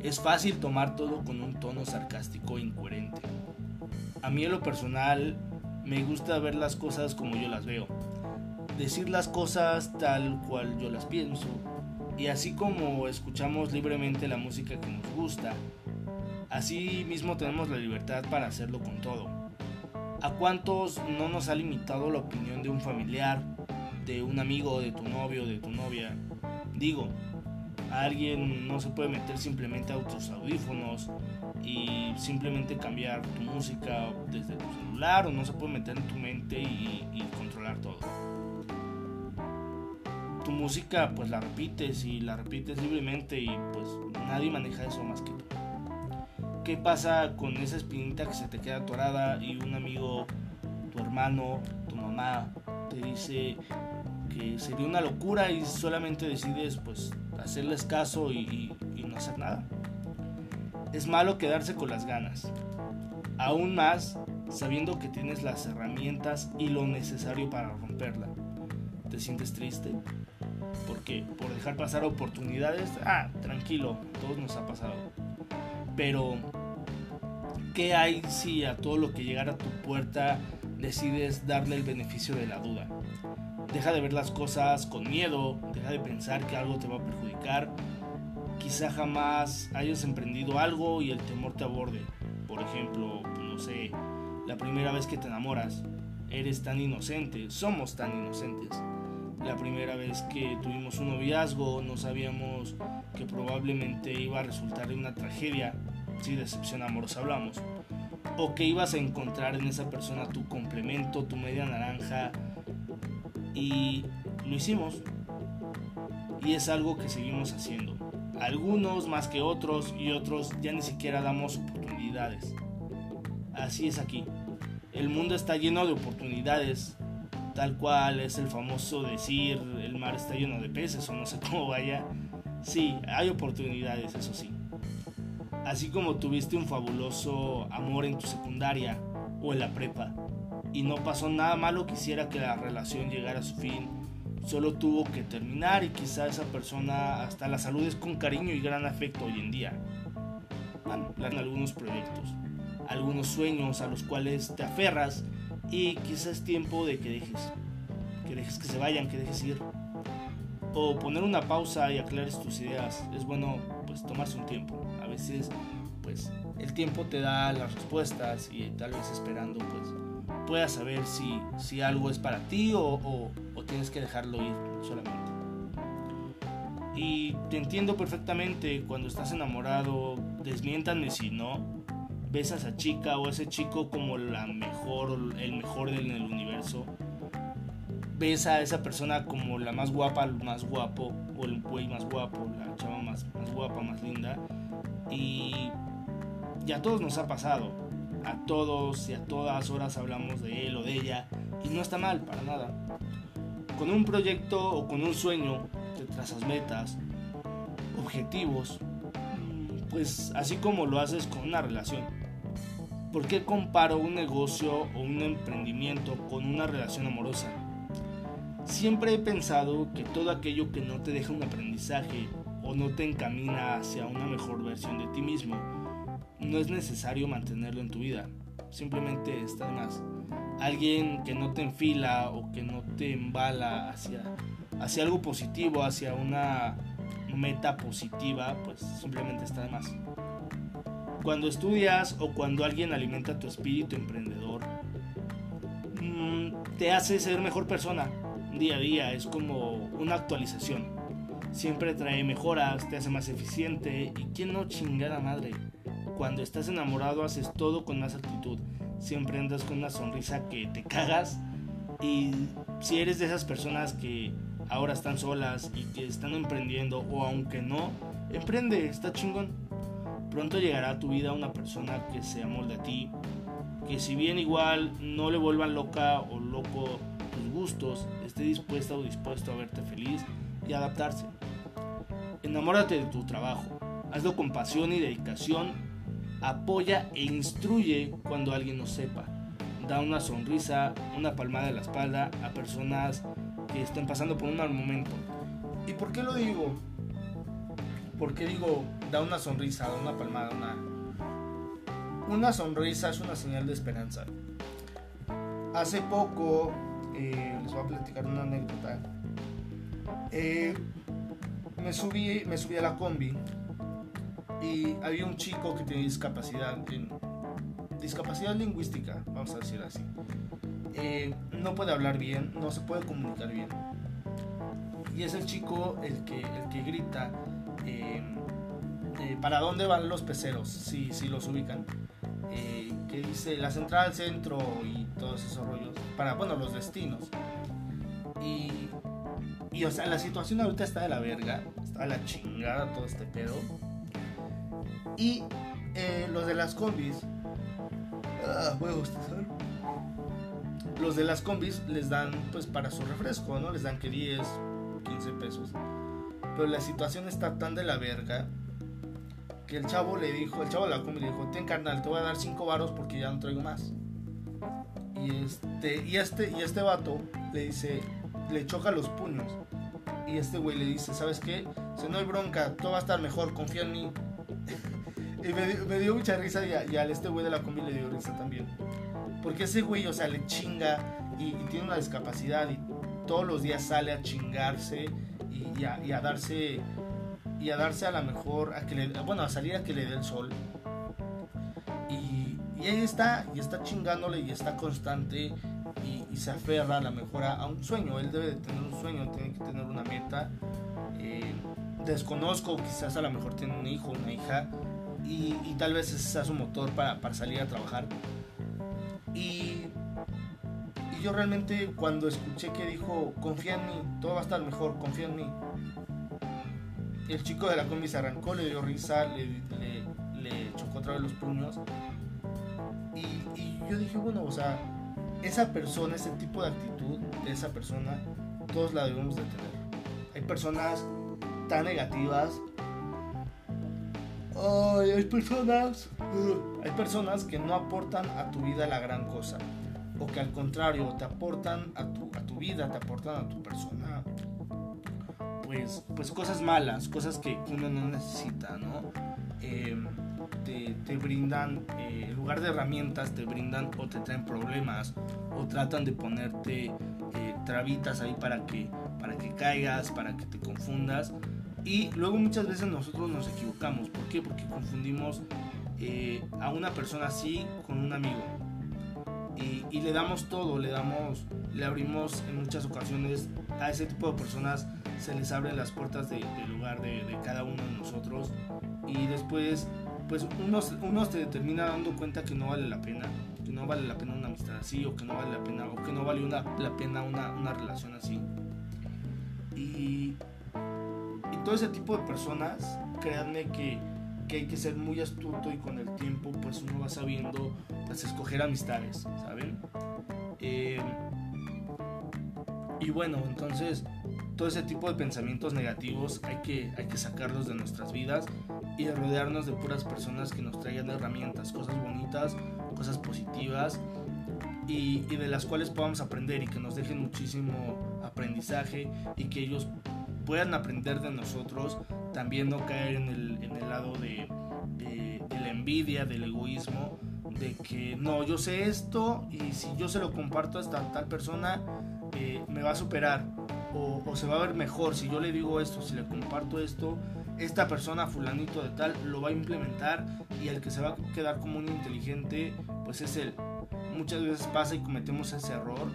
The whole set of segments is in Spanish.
Es fácil tomar todo con un tono sarcástico e incoherente. A mí en lo personal me gusta ver las cosas como yo las veo, decir las cosas tal cual yo las pienso, y así como escuchamos libremente la música que nos gusta, así mismo tenemos la libertad para hacerlo con todo. ¿A cuántos no nos ha limitado la opinión de un familiar, de un amigo, de tu novio, de tu novia? Digo, alguien no se puede meter simplemente a tus audífonos y simplemente cambiar tu música desde tu celular o no se puede meter en tu mente y controlar todo. Música pues la repites y la repites libremente y pues nadie maneja eso más que tú. ¿Qué pasa con esa espinita que se te queda atorada y un amigo, tu hermano, tu mamá te dice que sería una locura y solamente decides pues hacerles caso y, no hacer nada. Es malo quedarse con las ganas. Aún más sabiendo que tienes las herramientas y lo necesario para romperla. ¿Te sientes triste? ¿Por qué? ¿Por dejar pasar oportunidades? Ah, tranquilo, todos nos ha pasado. Pero, ¿qué hay si a todo lo que llegara a tu puerta decides darle el beneficio de la duda? Deja de ver las cosas con miedo, deja de pensar que algo te va a perjudicar. Quizá jamás hayas emprendido algo y el temor te aborde. Por ejemplo, no sé, la primera vez que te enamoras. Eres tan inocente, somos tan inocentes. La primera vez que tuvimos un noviazgo no sabíamos que probablemente iba a resultar en una tragedia, si decepción amorosa hablamos. O que ibas a encontrar en esa persona tu complemento, tu media naranja, y lo hicimos. Y es algo que seguimos haciendo. Algunos más que otros y otros ya ni siquiera damos oportunidades. Así es aquí. El mundo está lleno de oportunidades, tal cual es el famoso decir el mar está lleno de peces o no sé cómo vaya. Sí, hay oportunidades, eso sí. Así como tuviste un fabuloso amor en tu secundaria o en la prepa, y no pasó nada malo, quisiera que la relación llegara a su fin. Solo tuvo que terminar y quizá esa persona hasta la saludes con cariño y gran afecto hoy en día. Bueno, algunos proyectos, algunos sueños a los cuales te aferras y quizás es tiempo de que dejes, que dejes que se vayan, que dejes ir. O poner una pausa y aclares tus ideas. Es bueno pues tomarse un tiempo. A veces pues el tiempo te da las respuestas y tal vez esperando pues puedas saber si, si algo es para ti o, o, tienes que dejarlo ir solamente. Y te entiendo perfectamente cuando estás enamorado, desmiéntanme si no, ves a esa chica o ese chico como la mejor, el mejor en el universo. Ves a esa persona como la más guapa, el más guapo, o el güey más guapo, la chava más, más guapa, más linda. Y ya a todos nos ha pasado a todos y a todas horas hablamos de él o de ella y no está mal para nada. Con un proyecto o con un sueño te trazas metas, objetivos, pues así como lo haces con una relación. ¿Por qué comparo un negocio o un emprendimiento con una relación amorosa? Siempre he pensado que todo aquello que no te deja un aprendizaje o no te encamina hacia una mejor versión de ti mismo no es necesario mantenerlo en tu vida. Simplemente está más. Alguien que no te enfila o que no te embala hacia, hacia algo positivo, hacia una meta positiva, pues simplemente está de más. Cuando estudias o cuando alguien alimenta tu espíritu emprendedor, mm, te hace ser mejor persona día a día. Es como una actualización. Siempre trae mejoras, te hace más eficiente y quién no chingada madre cuando estás enamorado haces todo con más actitud. Siempre andas con una sonrisa que te cagas. Y si eres de esas personas que ahora están solas y que están emprendiendo o aunque no, emprende, está chingón. Pronto llegará a tu vida una persona que se amolde a ti, que si bien igual no le vuelvan loca o loco tus gustos, esté dispuesta o dispuesto a verte feliz y adaptarse. Enamórate de tu trabajo, hazlo con pasión y dedicación, apoya e instruye cuando alguien no sepa, da una sonrisa, una palmada de la espalda a personas que estén pasando por un mal momento. ¿Y por qué lo digo? Porque digo, da una sonrisa, da una palmada, una... Una sonrisa es una señal de esperanza. Hace poco, eh, les voy a platicar una anécdota. Eh, me, subí, me subí a la combi y había un chico que tenía discapacidad, discapacidad lingüística, vamos a decir así. Eh, no puede hablar bien, no se puede comunicar bien. Y es el chico el que, el que grita em, eh, para dónde van los peceros, si, si los ubican. Eh, que dice la central, centro y todos esos rollos. Para, bueno, los destinos. Y, y o sea, la situación ahorita está de la verga, está de la chingada todo este pedo. Y los de las combis, ah, los de las combis les dan pues para su refresco, ¿no? Les dan que 10, 15 pesos. Pero la situación está tan de la verga que el chavo le dijo, el chavo de la combi le dijo, ten carnal, te voy a dar 5 varos porque ya no traigo más. Y este, y este, y este vato le dice, le choca los puños. Y este güey le dice, ¿sabes qué? Si no hay bronca, todo va a estar mejor, confía en mí. y me, dio mucha risa y, a, y al este güey de la combi le dio risa también. Porque ese güey, o sea, le chinga y, tiene una discapacidad y todos los días sale a chingarse y, a, darse y a darse a la mejor, a que le, bueno, a salir a que le dé el sol. Y, y ahí está, y está chingándole y está constante y, se aferra a la mejor a, un sueño. Él debe de tener un sueño, tiene que tener una meta. Eh, desconozco, quizás a lo mejor tiene un hijo, una hija, y, y tal vez ese sea su motor para, para salir a trabajar. Y, yo realmente cuando escuché que dijo, confía en mí, todo va a estar mejor, confía en mí. El chico de la combi se arrancó, le dio risa, le, chocó otra vez los puños. Y, yo dije, bueno, o sea, esa persona, ese tipo de actitud de esa persona, todos la debemos de tener. Hay personas tan negativas Ay, hay personas. Hay personas que no aportan a tu vida la gran cosa. O que al contrario, te aportan a tu, a tu vida, te aportan a tu persona. Pues, pues cosas malas, cosas que uno no necesita, ¿no? Em, te, te, brindan, eh, en lugar de herramientas, te brindan o te traen problemas o tratan de ponerte eh, trabitas ahí para que, para que caigas, para que te confundas y luego muchas veces nosotros nos equivocamos. ¿Por qué? Porque confundimos eh, a una persona así con un amigo. Y, le damos todo, le damos, le abrimos en muchas ocasiones a ese tipo de personas, se les abren las puertas del lugar de, cada uno de nosotros. Y después, pues unos te termina dando cuenta que no vale la pena, que no vale la pena una amistad así, o que no vale la pena, o que no vale una, la pena una, una relación así. Y todo ese tipo de personas, créanme que, que, hay que ser muy astuto y con el tiempo pues uno va sabiendo pues escoger amistades, ¿saben? Eh, y bueno, entonces todo ese tipo de pensamientos negativos hay que, hay que sacarlos de nuestras vidas y rodearnos de puras personas que nos traigan herramientas, cosas bonitas, cosas positivas y, de las cuales podamos aprender y que nos dejen muchísimo aprendizaje y que ellos puedan aprender de nosotros, también no caer en el, lado de, la envidia, del egoísmo, de que no, yo sé esto y si yo se lo comparto a esta tal persona, eh, me va a superar o, o, se va a ver mejor. Si yo le digo esto, si le comparto esto, esta persona, fulanito de tal, lo va a implementar y el que se va a quedar como un inteligente, pues es él. Muchas veces pasa y cometemos ese error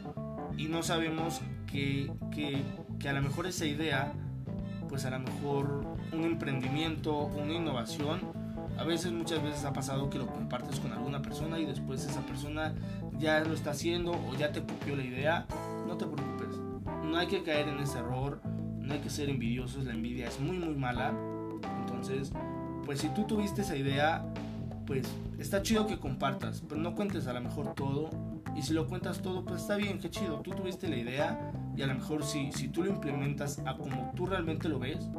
y no sabemos que, que que a lo mejor esa idea, pues a lo mejor un emprendimiento, una innovación, a veces, muchas veces ha pasado que lo compartes con alguna persona y después esa persona ya lo está haciendo o ya te copió la idea. No te preocupes, no hay que caer en ese error, no hay que ser envidiosos, la envidia es muy muy mala. Entonces, pues si tú tuviste esa idea, pues está chido que compartas, pero no cuentes a lo mejor todo. Y si lo cuentas todo, pues está bien, qué chido, tú tuviste la idea y a lo mejor si, si tú lo implementas a como tú realmente lo ves,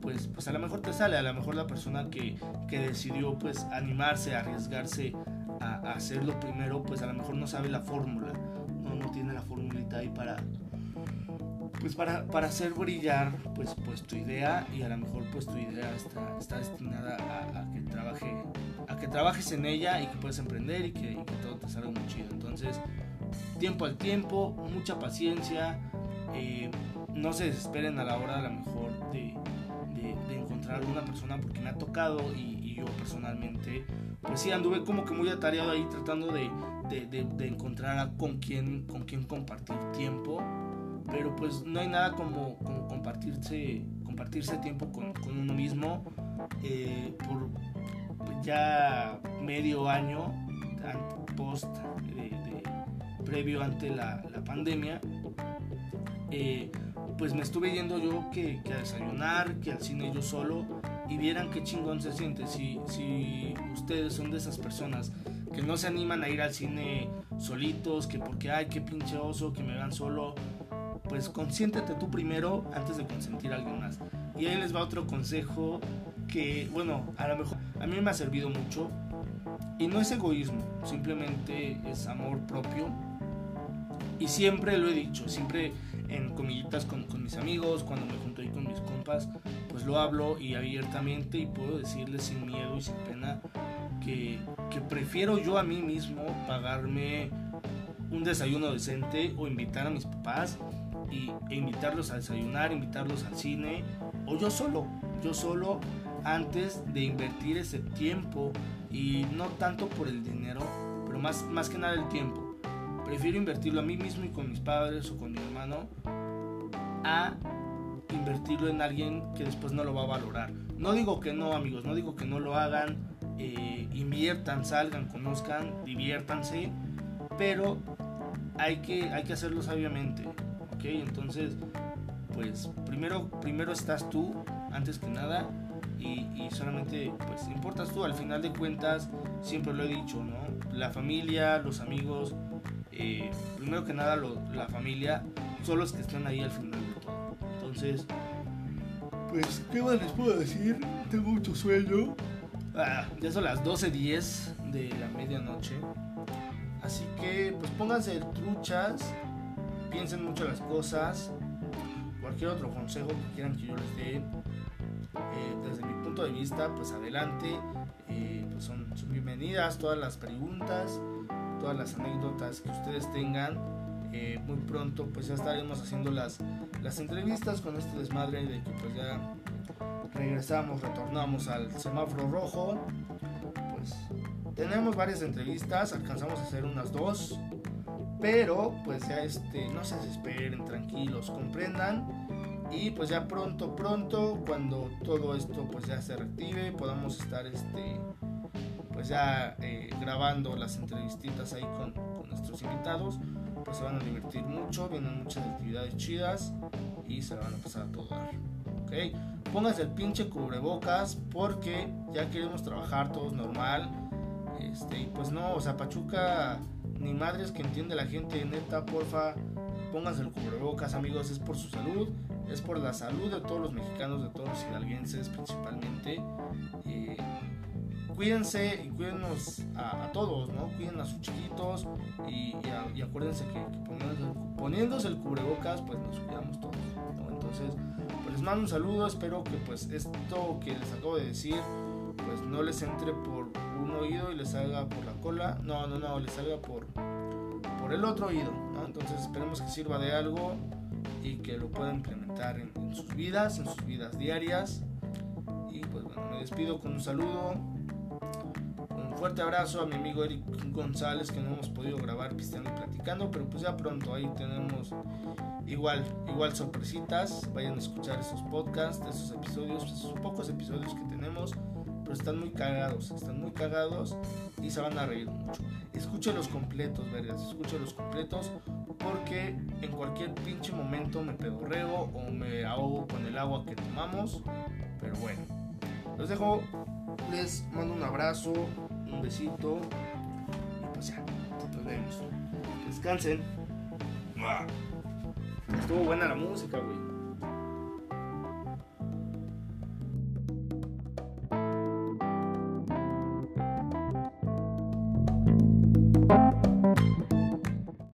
pues, pues a lo mejor te sale, a lo mejor la persona que, que decidió pues animarse, arriesgarse a, hacerlo primero, pues a lo mejor no sabe la fórmula, no, no tiene la formulita ahí para, pues para, para, hacer brillar pues, pues tu idea y a lo mejor pues tu idea está, está destinada a, que trabaje a que trabajes en ella y que puedas emprender y que, todo te salga muy chido. Entonces tiempo al tiempo mucha paciencia eh, no se desesperen a la hora a lo mejor de encontrar alguna persona porque me ha tocado y, y, yo personalmente pues sí anduve como que muy atareado ahí tratando de, de, de encontrar con quién con quién compartir tiempo pero pues no hay nada como, como compartirse, compartirse tiempo con, con uno mismo eh, por ya medio año post de, de, previo ante la, la pandemia eh, pues me estuve yendo yo que, que, a desayunar que al cine yo solo y vieran qué chingón se siente si, si ustedes son de esas personas que no se animan a ir al cine solitos que porque ay qué pinche oso que me vean solo pues consiéntete tú primero antes de consentir a alguien más. Y ahí les va otro consejo que, bueno, a lo mejor a mí me ha servido mucho. Y no es egoísmo, simplemente es amor propio. Y siempre lo he dicho, siempre en comillitas con, mis amigos, cuando me junto ahí con mis compas, pues lo hablo y abiertamente y puedo decirles sin miedo y sin pena que, que prefiero yo a mí mismo pagarme un desayuno decente o invitar a mis papás y, e invitarlos a desayunar, invitarlos al cine, o yo solo, yo solo antes de invertir ese tiempo y no tanto por el dinero, pero más, más que nada el tiempo. Prefiero invertirlo a mí mismo y con mis padres o con mi hermano a invertirlo en alguien que después no lo va a valorar. No digo que no, amigos, no digo que no lo hagan, eh, inviertan, salgan, conozcan, diviértanse, pero hay que, hay que hacerlo sabiamente. ¿ok? Entonces, pues primero, primero estás tú, antes que nada, y, y, solamente, pues importas tú, al final de cuentas, siempre lo he dicho, ¿no? La familia, los amigos, eh, primero que nada lo, la familia, son los que están ahí al final de todo. Entonces, pues, ¿qué más les puedo decir? Tengo mucho sueño. Ah, ya son las 12.10 de la medianoche. Así que, pues pónganse truchas piensen mucho las cosas, cualquier otro consejo que quieran que yo les dé, eh, desde mi punto de vista, pues adelante, eh, pues son, son, bienvenidas todas las preguntas, todas las anécdotas que ustedes tengan. Eh, muy pronto pues ya estaremos haciendo las, las entrevistas con este desmadre de que pues ya regresamos, retornamos al semáforo rojo. Pues tenemos varias entrevistas, alcanzamos a hacer unas dos pero pues ya este, no se desesperen, tranquilos, comprendan. Y pues ya pronto, pronto, cuando todo esto pues ya se reactive, podamos estar este, pues ya eh, grabando las entrevistitas ahí con, nuestros invitados. Pues se van a divertir mucho, vienen muchas actividades chidas y se la van a pasar a todo dar. Pónganse el pinche cubrebocas porque ya queremos trabajar todos normal. Este, y pues no, o sea, Pachuca ni madres que entiende la gente, neta, porfa, pónganse el cubrebocas, amigos, es por su salud, es por la salud de todos los mexicanos, de todos los hidalguenses principalmente. Eh, cuídense y cuídenos a, todos, ¿no? Cuiden a sus chiquitos y, acuérdense que, poniéndose, el cubrebocas, pues nos cuidamos todos. Entonces, pues les mando un saludo, espero que pues esto que les acabo de decir, pues no les entre por un oído y les salga por la cola. No, no, no, les salga por, por el otro oído. Entonces esperemos que sirva de algo y que lo puedan implementar en, en, sus vidas, en sus vidas diarias. Y pues bueno, me despido con un saludo. Fuerte abrazo a mi amigo Eric González que no hemos podido grabar pisteando y platicando, pero pues ya pronto ahí tenemos igual, igual sorpresitas. Vayan a escuchar esos podcasts, esos episodios, esos pocos episodios que tenemos pero están muy cagados, están muy cagados y se van a reír mucho. Escúchelos completos, vergas, escúchelos completos porque en cualquier pinche momento me pedorreo o me ahogo con el agua que tomamos, pero bueno. Los dejo, les mando un abrazo, un besito y pues ya, nos vemos. Descansen. Estuvo buena la música, güey.